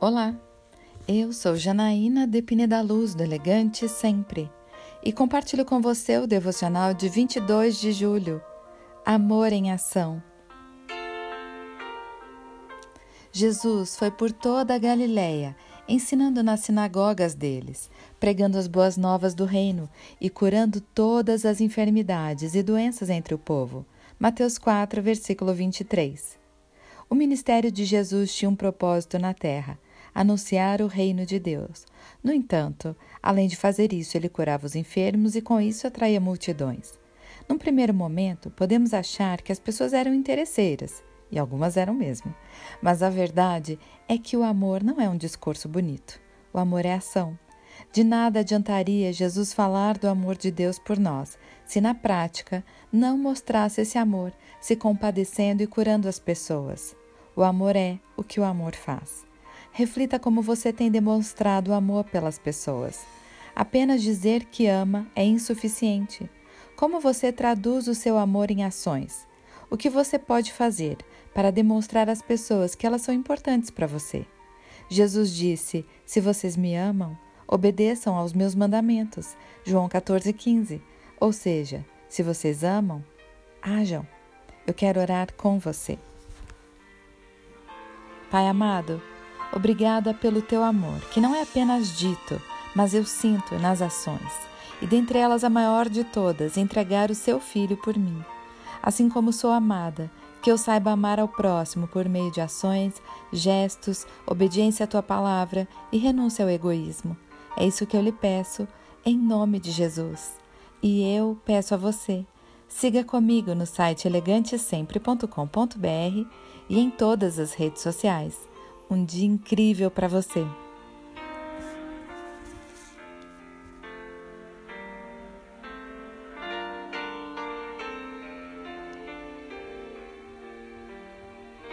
Olá, eu sou Janaína Depine da Luz, do Elegante Sempre, e compartilho com você o devocional de 22 de julho, Amor em Ação. Jesus foi por toda a Galiléia, ensinando nas sinagogas deles, pregando as boas novas do reino e curando todas as enfermidades e doenças entre o povo. Mateus 4, versículo 23. O ministério de Jesus tinha um propósito na terra anunciar o reino de Deus. No entanto, além de fazer isso, ele curava os enfermos e com isso atraía multidões. Num primeiro momento, podemos achar que as pessoas eram interesseiras, e algumas eram mesmo. Mas a verdade é que o amor não é um discurso bonito. O amor é ação. De nada adiantaria Jesus falar do amor de Deus por nós, se na prática não mostrasse esse amor, se compadecendo e curando as pessoas. O amor é o que o amor faz. Reflita como você tem demonstrado amor pelas pessoas. Apenas dizer que ama é insuficiente. Como você traduz o seu amor em ações? O que você pode fazer para demonstrar às pessoas que elas são importantes para você? Jesus disse: Se vocês me amam, obedeçam aos meus mandamentos. João 14,15. Ou seja, se vocês amam, hajam. Eu quero orar com você. Pai amado, Obrigada pelo teu amor, que não é apenas dito, mas eu sinto nas ações. E dentre elas a maior de todas, entregar o seu filho por mim. Assim como sou amada, que eu saiba amar ao próximo por meio de ações, gestos, obediência à tua palavra e renúncia ao egoísmo. É isso que eu lhe peço, em nome de Jesus. E eu peço a você. Siga comigo no site elegantesempre.com.br e em todas as redes sociais. Um dia incrível para você!